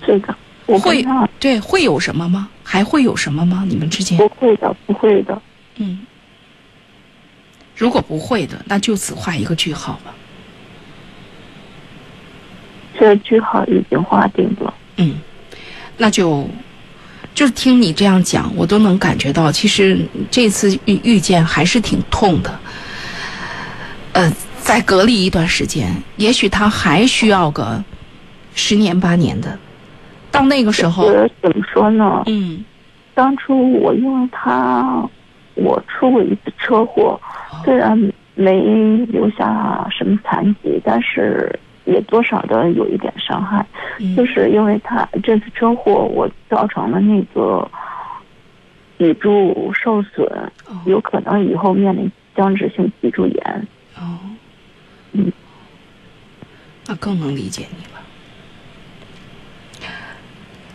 是的，我会对会有什么吗？还会有什么吗？你们之间？不会的，不会的。嗯，如果不会的，那就此画一个句号吧。这句号已经画定了。嗯，那就就是听你这样讲，我都能感觉到，其实这次遇遇见还是挺痛的。呃，再隔离一段时间，也许他还需要个十年八年的，到那个时候，怎么说呢？嗯当初我因为他，我出过一次车祸，虽然没留下什么残疾，但是也多少的有一点伤害。嗯就是因为他这次车祸，我造成了那个脊柱受损，哦有可能以后面临僵直性脊柱炎。哦，嗯，那更能理解你了。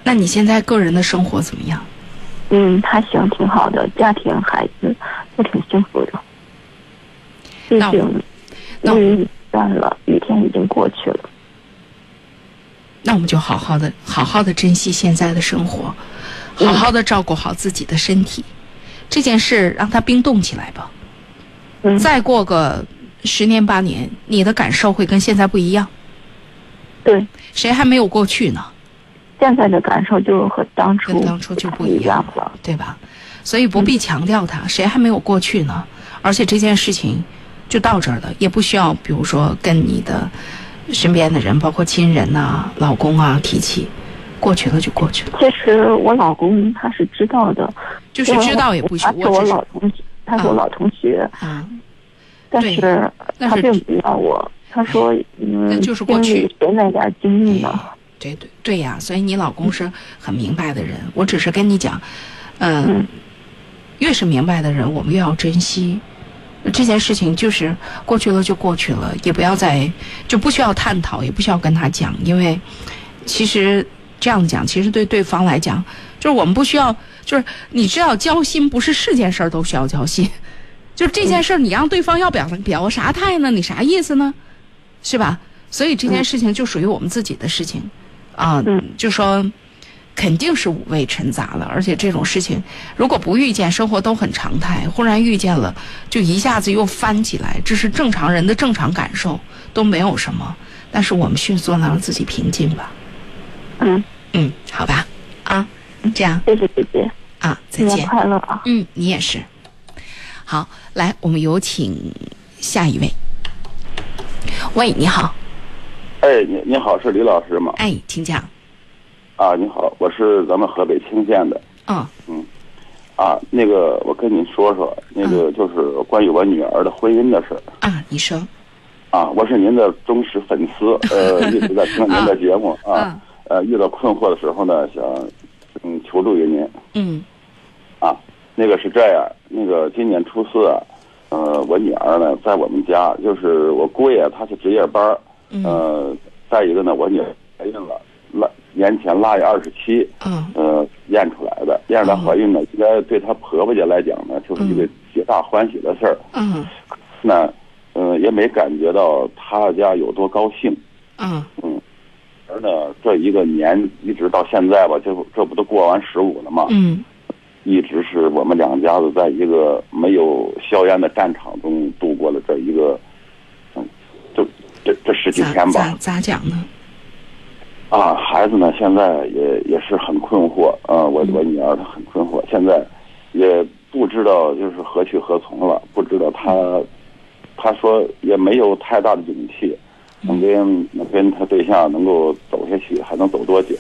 那你现在个人的生活怎么样？嗯，还行，挺好的，家庭孩子都挺幸福的。毕那我竟那我乌云已散了，雨天已经过去了。那我们就好好的、好好的珍惜现在的生活，好好的照顾好自己的身体。这件事让它冰冻起来吧。嗯，再过个十年八年，你的感受会跟现在不一样。对，谁还没有过去呢？现在的感受就和当初跟当初就不一一样了。对吧？所以不必强调它，谁还没有过去呢？而且这件事情就到这儿了，也不需要，比如说跟你的身边的人，包括亲人呐、老公啊提起，过去了就过去了，其实我老公他是知道的，就是知道也不许，他是我我老同学，他是我老同学，啊，但是他并不要我。他说：“那嗯，就是过去经历谁那点经历呢？对对对呀，所以你老公是很明白的人，我只是跟你讲，嗯、嗯越是明白的人，我们越要珍惜。这件事情就是过去了就过去了，也不要再就不需要探讨，也不需要跟他讲，因为其实这样讲，其实对对方来讲，就是我们不需要，就是你知道交心不是是件事儿都需要交心，就是这件事儿你让对方要表表个啥态呢？你啥意思呢？是吧？所以这件事情就属于我们自己的事情，啊，嗯就说肯定是五味陈杂了，而且这种事情如果不遇见，生活都很常态，忽然遇见了，就一下子又翻起来，这是正常人的正常感受，都没有什么。但是我们迅速地让自己平静吧，嗯，嗯，好吧，啊，这样谢谢姐姐，啊，再见，快乐啊！嗯，你也是。好，来，我们有请下一位。喂，你好，哎，你你好，是李老师吗？哎，请讲。啊，你好，我是咱们河北清县的。嗯啊，那个，我跟你说说，那个就是关于我女儿的婚姻的事儿。啊，你说。啊，我是您的忠实粉丝，呃，一直在听您的节目啊啊。呃，遇到困惑的时候呢，想嗯求助于您嗯啊。那个是这样，那个今年初四啊，呃，我女儿呢在我们家，就是我姑爷他是值夜班呃，再一个呢，我女儿怀孕了，腊年前腊月二十七，嗯呃，验出来的，验出来怀孕呢，应该对她婆婆家来讲呢，就是一个皆大欢喜的事儿。嗯那，呃，也没感觉到她家有多高兴。嗯而呢，这一个年一直到现在吧，这不这不都过完十五了吗？嗯一直是我们两家子在一个没有硝烟的战场中度过了这一个，嗯，这这这十几天吧咋。咋讲呢？啊，孩子呢，现在也也是很困惑啊。我我女儿她很困惑，现在也不知道就是何去何从了，不知道她，她说也没有太大的勇气，能跟能跟她对象能够走下去，还能走多久？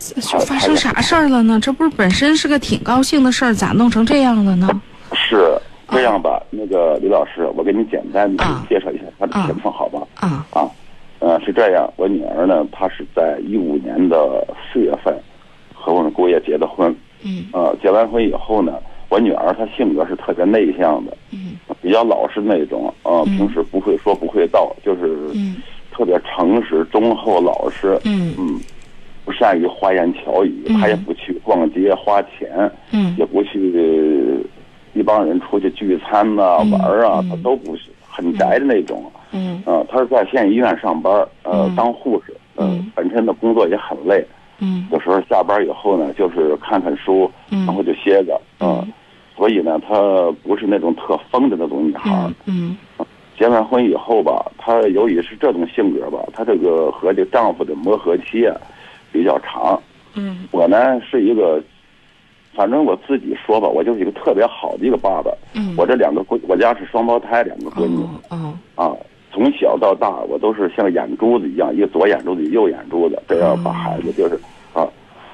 这发生啥事儿了呢？这不是本身是个挺高兴的事儿，咋弄成这样了呢？是这样吧？那个李老师，我给你简单的啊介绍一下她的情况，好吧？啊啊，呃，是这样，我女儿呢，她是在一五年的四月份和我们姑爷结的婚。嗯呃，结完婚以后呢，我女儿她性格是特别内向的，嗯比较老实那种，呃，嗯平时不会说不会道，就是嗯特别诚实、忠厚、老实，嗯嗯，不善于花言巧语，嗯。她也不去逛街花钱，嗯。也不去一帮人出去聚餐呐、嗯玩儿啊，嗯。她都不是很宅的那种。嗯。呃，她是在县医院上班，呃，嗯。当护士，呃嗯，本身的工作也很累，嗯。有时候下班以后呢，就是看看书，嗯。然后就歇着，嗯。所以呢，她不是那种特疯的那种女孩。结完婚以后吧，她由于是这种性格吧，她这个和这丈夫的磨合期啊比较长。嗯我呢是一个，反正我自己说吧，我就是一个特别好的一个爸爸。嗯，我这两个闺，我家是双胞胎，两个闺女哦哦啊，从小到大我都是像眼珠子一样，一个左眼珠子，一个右眼珠子，这样把孩子就是啊，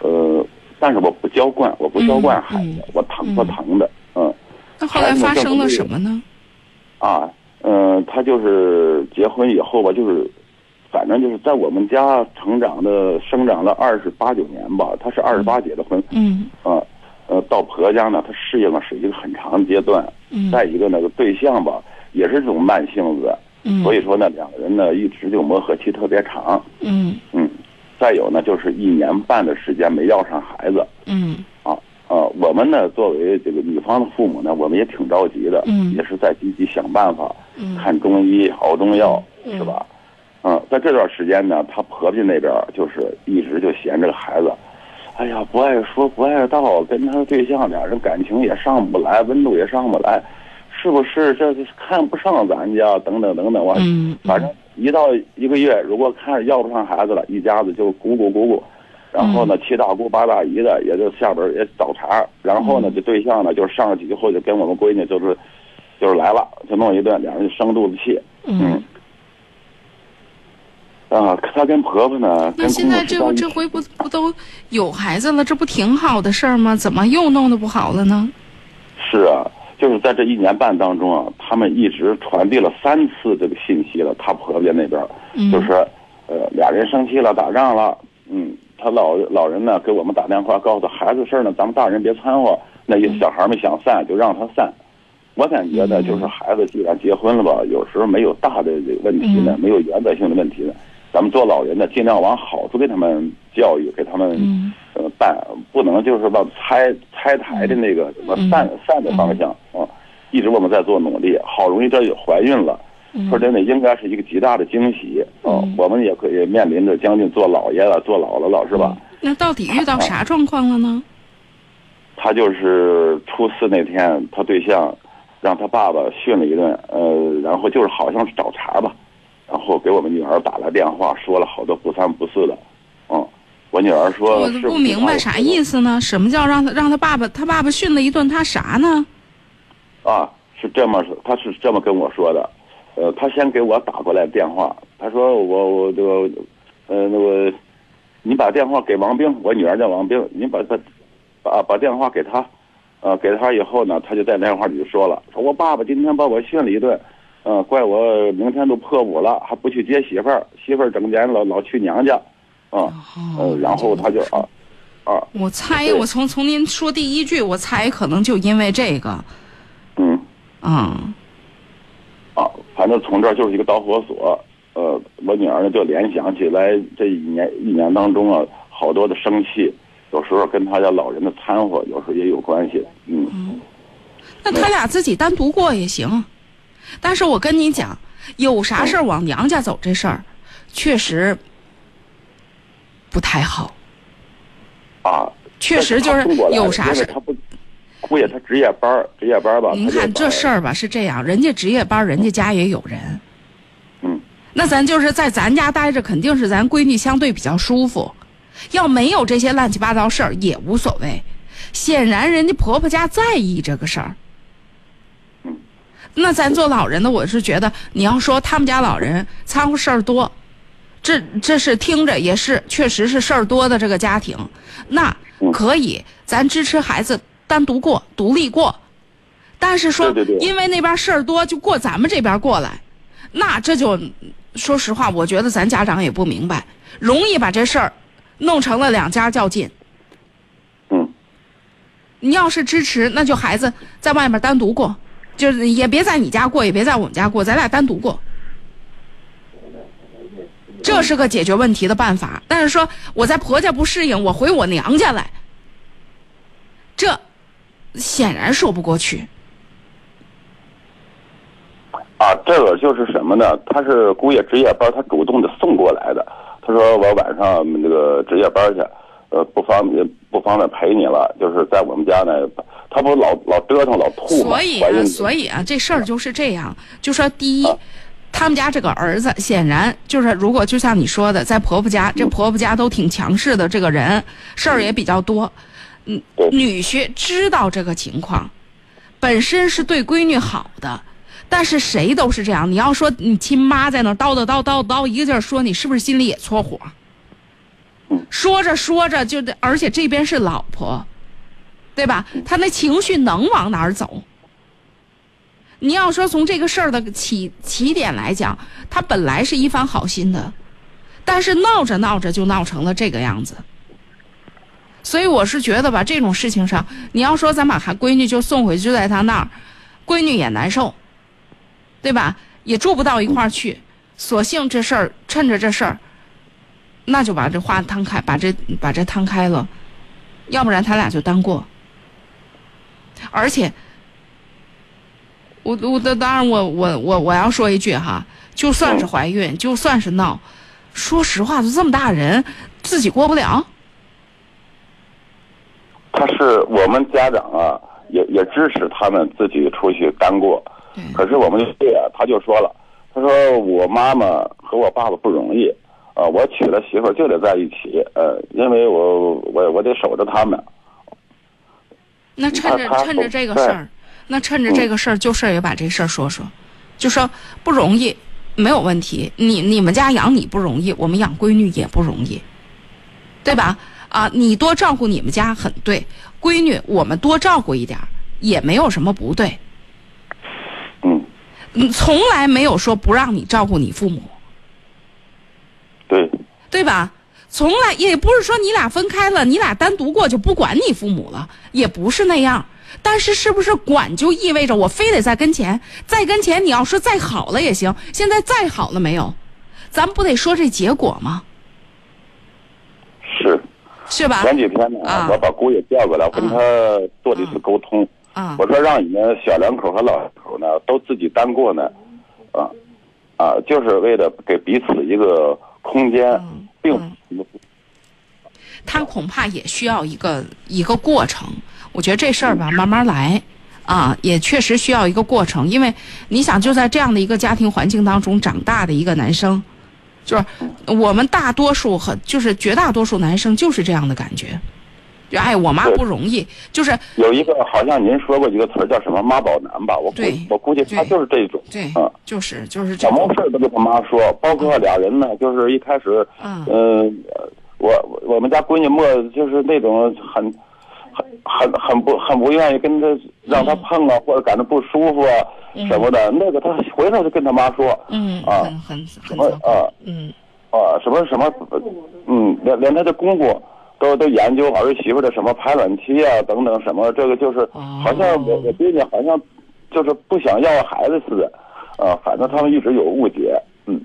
呃，但是我不娇惯，我不娇惯孩子，嗯嗯我疼不疼的，嗯那后来发生了什么呢？啊，嗯、他就是结婚以后吧，就是，反正就是在我们家成长的生长了二十八九年吧，她是二十八结的婚，嗯啊，呃，到婆家呢，她适应了是一个很长的阶段。嗯再一个那个对象吧，也是这种慢性子，嗯，所以说呢，两个人呢一直就磨合期特别长。嗯嗯，再有呢，就是一年半的时间没要上孩子嗯啊。呃，我们呢作为这个女方的父母呢，我们也挺着急的，嗯也是在积极想办法，嗯看中医熬中药，嗯是吧？嗯，在这段时间呢，她婆婆那边就是一直就嫌这个孩子，哎呀，不爱说不爱道，跟他对象俩人感情也上不来，温度也上不来，是不是？这这看不上咱家，等等等等，我嗯，反正一到一个月，如果看要不上孩子了，一家子就咕咕咕咕，然后呢，七大姑八大姨的也就下边也找茬，然后呢，这对象呢就上去以后就跟我们闺女就是就是来了，就弄一顿，两人就生肚子气，嗯。啊，她跟婆婆呢，那现在这这回不不都有孩子了，这不挺好的事儿吗？怎么又弄得不好了呢？是啊，就是在这一年半当中啊，他们一直传递了三次这个信息了。她婆家那边儿嗯，就是，呃，俩人生气了，打仗了，嗯，她老老人呢给我们打电话，告诉孩子事儿呢，咱们大人别掺和。那些小孩们想散就让他散。我感觉呢，嗯就是孩子既然结婚了吧，有时候没有大的问题呢，嗯没有原则性的问题呢，咱们做老人的尽量往好处给他们教育，给他们嗯呃办，不能就是往拆拆台的那个什么嗯散散的方向啊。一直我们在做努力，好容易这也怀孕了，嗯说真的应该是一个极大的惊喜啊嗯。我们也可以面临着将近做老爷了、做姥姥了，是吧？那到底遇到啥状况了呢？他就是初四那天，他对象让他爸爸训了一顿，呃，然后就是好像是找茬吧，然后给我们女儿打了电话，说了好多不三不四的，嗯，我女儿说我都不明白啥意思思呢？什么叫让他让他爸爸他爸爸训了一顿他啥呢？啊，是这么说，他是这么跟我说的，呃，他先给我打过来电话，他说我我这个，呃，那个，你把电话给王兵，我女儿叫王兵，你把他把把电话给他，呃，给他以后呢，他就在电话里就说了，说我爸爸今天把我训了一顿，呃，怪我明天都破五了，还不去接媳妇儿，媳妇儿整天老老去娘家，啊、呃，然后他就啊啊，我猜，我从从您说第一句，我猜可能就因为这个，嗯。嗯啊，反正从这儿就是一个导火索。呃，我女儿呢就联想起来这一年一年当中啊，好多的生气，有时候跟他家老人的掺和，有时候也有关系。嗯，那他俩自己单独过也行，但是我跟你讲，有啥事儿往娘家走这事儿，确实不太好。啊，确实就是有啥事儿他不，姑爷他值夜班儿，值夜班儿吧。您看这事儿，儿吧，是这样，人家值夜班，人家家也有人，嗯，那咱就是在咱家待着，肯定是咱闺女相对比较舒服。要没有这些乱七八糟事儿也无所谓。显然人家婆婆家在意这个事儿。那咱做老人的，我是觉得你要说他们家老人掺和事儿多，这这是听着也是确实是事儿多的这个家庭，那可以咱支持孩子单独过、独立过。但是说因为那边事儿多就过咱们这边过来，那这就说实话，我觉得咱家长也不明白，容易把这事儿弄成了两家较劲。嗯，你要是支持，那就孩子在外面单独过，就是也别在你家过，也别在我们家过，咱俩单独过。这是个解决问题的办法。但是说我在婆家不适应，我回我娘家来，这显然说不过去。啊，这个就是什么呢？他是姑爷值夜班，他主动的送过来的。他说我晚上那个值夜班去，呃，不方便不方便陪你了，就是在我们家呢，他不老老折腾老吐嘛，所以啊，所以啊，这事儿就是这样。就说第一，他们家这个儿子显然就是，如果就像你说的，在婆婆家，这婆婆家都挺强势的，这个人事儿也比较多。嗯，女婿知道这个情况，本身是对闺女好的，但是谁都是这样。你要说你亲妈在那叨叨叨叨叨一个劲儿说，你是不是心里也搓火？说着说着就得，而且这边是老婆，对吧？他那情绪能往哪儿走？你要说从这个事儿的起起点来讲，他本来是一番好心的，但是闹着闹着就闹成了这个样子。所以我是觉得吧，这种事情上，你要说咱把孩闺女就送回去，就在他那儿，闺女也难受，对吧？也住不到一块儿去，索性这事儿趁着这事儿，那就把这话摊开，把这把这摊开了，要不然他俩就单过。而且，我我的当然我我我我要说一句哈，就算是怀孕，就算是闹，说实话，就这么大人，自己过不了。他是我们家长啊，也也支持他们自己出去单过。可是我们对啊，他就说了，他说我妈妈和我爸爸不容易，啊，我娶了媳妇就得在一起，呃，因为我我我得守着他们。那趁着趁着这个事儿，那趁着这个事儿，就事儿也把这事儿说说，就说不容易，没有问题。你你们家养你不容易，我们养闺女也不容易，对吧？啊，你多照顾你们家很对，闺女我们多照顾一点儿也没有什么不对。嗯，嗯，从来没有说不让你照顾你父母，对，对吧？从来也不是说你俩分开了，你俩单独过就不管你父母了，也不是那样。但是是不是管就意味着我非得在跟前，在跟前你要说再好了也行，现在再好了没有？咱不得说这结果吗？是。是吧？前几天呢，啊我把姑爷叫过来，我跟他做了一次沟通。啊我说让你们小两口和老两口呢都自己单过呢，啊啊，就是为了给彼此一个空间，嗯并他恐怕也需要一个一个过程。我觉得这事儿吧，慢慢来，啊，也确实需要一个过程。因为你想，就在这样的一个家庭环境当中长大的一个男生，就是我们大多数和就是绝大多数男生就是这样的感觉，就哎，我妈不容易，就是有一个好像您说过一个词儿叫什么妈宝男吧？我估对我估计他就是这种，对啊，就是就是这什么，事儿都跟他妈说，包括俩人呢，就是一开始，嗯嗯，呃我我我们家闺女莫就是那种很很很很不很不愿意跟他让他碰啊，或者感到不舒服啊什么的，那个他回头就跟他妈说，嗯，啊很很什么很，啊嗯。啊什么什么，嗯，连连他的公公都都研究儿媳妇的什么排卵期啊等等什么，这个就是哦好像我我闺女好像就是不想要孩子似的，啊，反正他们一直有误解，嗯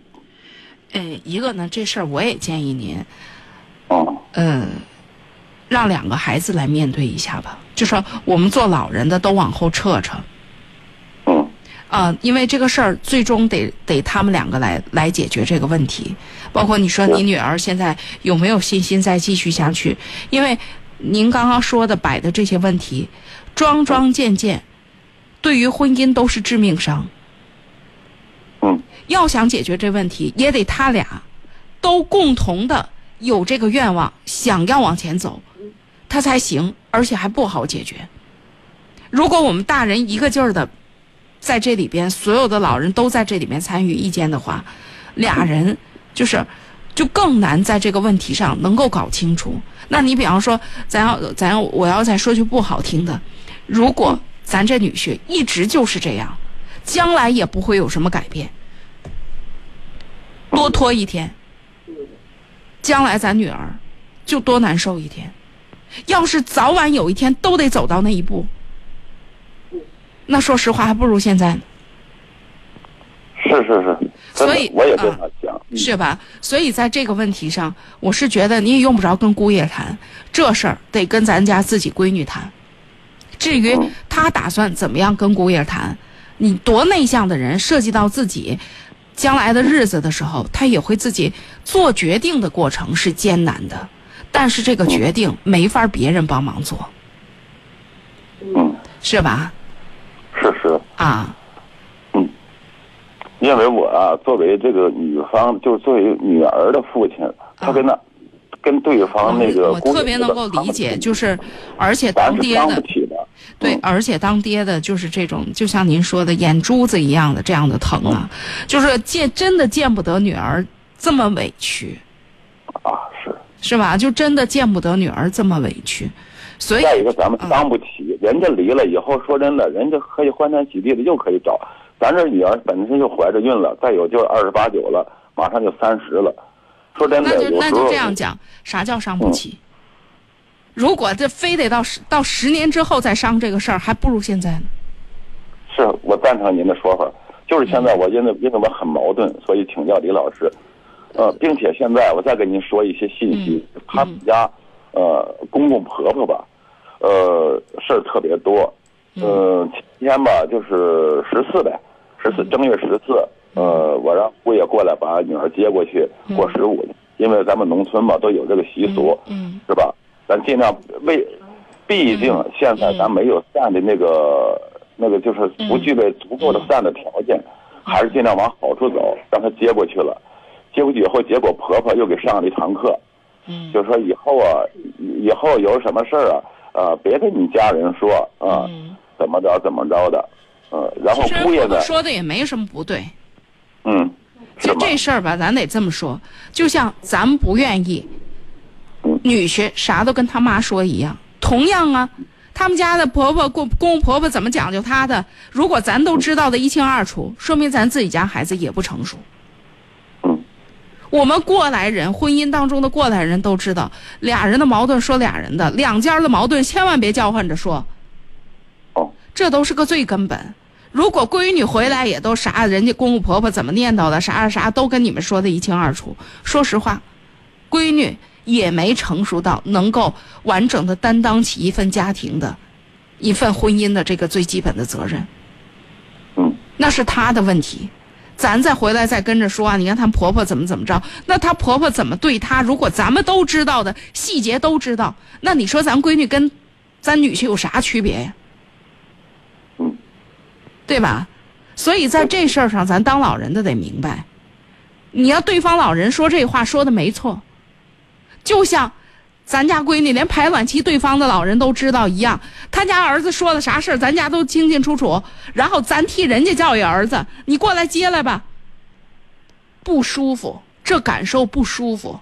哎，一个呢，这事儿我也建议您，嗯嗯，让两个孩子来面对一下吧。就说我们做老人的都往后撤撤，嗯啊、因为这个事儿最终得得他们两个来来解决这个问题。包括你说你女儿现在有没有信心再继续下去？因为您刚刚说的摆的这些问题，桩桩件件，对于婚姻都是致命伤。嗯要想解决这问题，也得他俩都共同的有这个愿望，想要往前走，他才行，而且还不好解决。如果我们大人一个劲儿的在这里边，所有的老人都在这里面参与意见的话，俩人就是就更难在这个问题上能够搞清楚。那你比方说，咱要咱要我要再说句不好听的，如果咱这女婿一直就是这样，将来也不会有什么改变。多拖一天，将来咱女儿就多难受一天。要是早晚有一天都得走到那一步，那说实话还不如现在呢。是是是，所以我也这啊么想。嗯是吧？所以在这个问题上，我是觉得你也用不着跟姑爷谈，这事儿得跟咱家自己闺女谈。至于嗯他打算怎么样跟姑爷谈，你多内向的人，涉及到自己将来的日子的时候，他也会自己做决定的过程是艰难的，但是这个决定没法别人帮忙做，嗯，是吧？啊，因为我啊，作为这个女方，就是作为女儿的父亲，他跟那、跟对方那个我姑特别能够理解，就是而且当爹的。对，嗯而且当爹的就是这种，就像您说的眼珠子一样的这样的疼啊，就是见真的见不得女儿这么委屈，啊，是。是吧？就真的见不得女儿这么委屈，所以再一个，咱们嗯伤不起，人家离了以后，说真的，人家可以欢天喜地的又可以找。咱这女儿本身就怀着孕了，再有就是二十八九了，马上就三十了。说真的，那就那就这样讲，啥叫伤不起？如果这非得到十到十年之后再伤这个事儿，还不如现在呢。是我赞成您的说法，就是现在我因为因为我很矛盾，所以请教李老师，呃，并且现在我再跟您说一些信息，嗯他们家呃公公婆婆吧，呃事儿特别多，嗯。呃今天吧就是十四呗，十四正月十四，呃我让姑爷过来把女儿接过去过十五，因为咱们农村嘛都有这个习俗，嗯是吧？咱尽量为，毕竟现在咱没有散的那个、那个，就是不具备足够的散的条件，还是尽量往好处走，让她接过去了。接过去以后，结果婆婆又给上了一堂课，嗯。就说以后啊，以以后有什么事儿啊，呃，别跟你家人说啊，嗯，怎么着怎么着的，呃，然后其实姑爷呢婆婆，说的也没什么不对。嗯，是就？这事儿吧，咱得这么说，就像咱们不愿意嗯女婿啥都跟他妈说一样，同样啊，他们家的婆婆公公公婆婆怎么讲究她的，如果咱都知道的一清二楚，说明咱自己家孩子也不成熟。嗯，我们过来人，婚姻当中的过来人都知道，俩人的矛盾说俩人的，两家的矛盾千万别叫唤着说，哦，这都是个最根本。如果闺女回来也都啥，人家公公婆婆怎么念叨的，啥啥啥都跟你们说的一清二楚。说实话，闺女也没成熟到能够完整的担当起一份家庭的、一份婚姻的这个最基本的责任。嗯，那是她的问题。咱再回来再跟着说啊，你看她婆婆怎么怎么着，那她婆婆怎么对她？如果咱们都知道的细节都知道，那你说咱闺女跟咱女婿有啥区别呀？嗯，对吧？所以在这事儿上，咱当老人的得明白，你要对方老人说这话说的没错，就像咱家闺女连排卵期对方的老人都知道一样，他家儿子说的啥事儿，咱家都清清楚楚，然后咱替人家教育儿子，你过来接来吧，不舒服，这感受不舒服，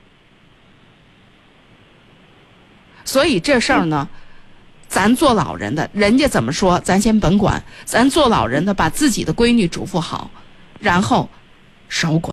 所以这事儿呢。咱做老人的，人家怎么说，咱先甭管。咱做老人的，把自己的闺女嘱咐好，然后少管。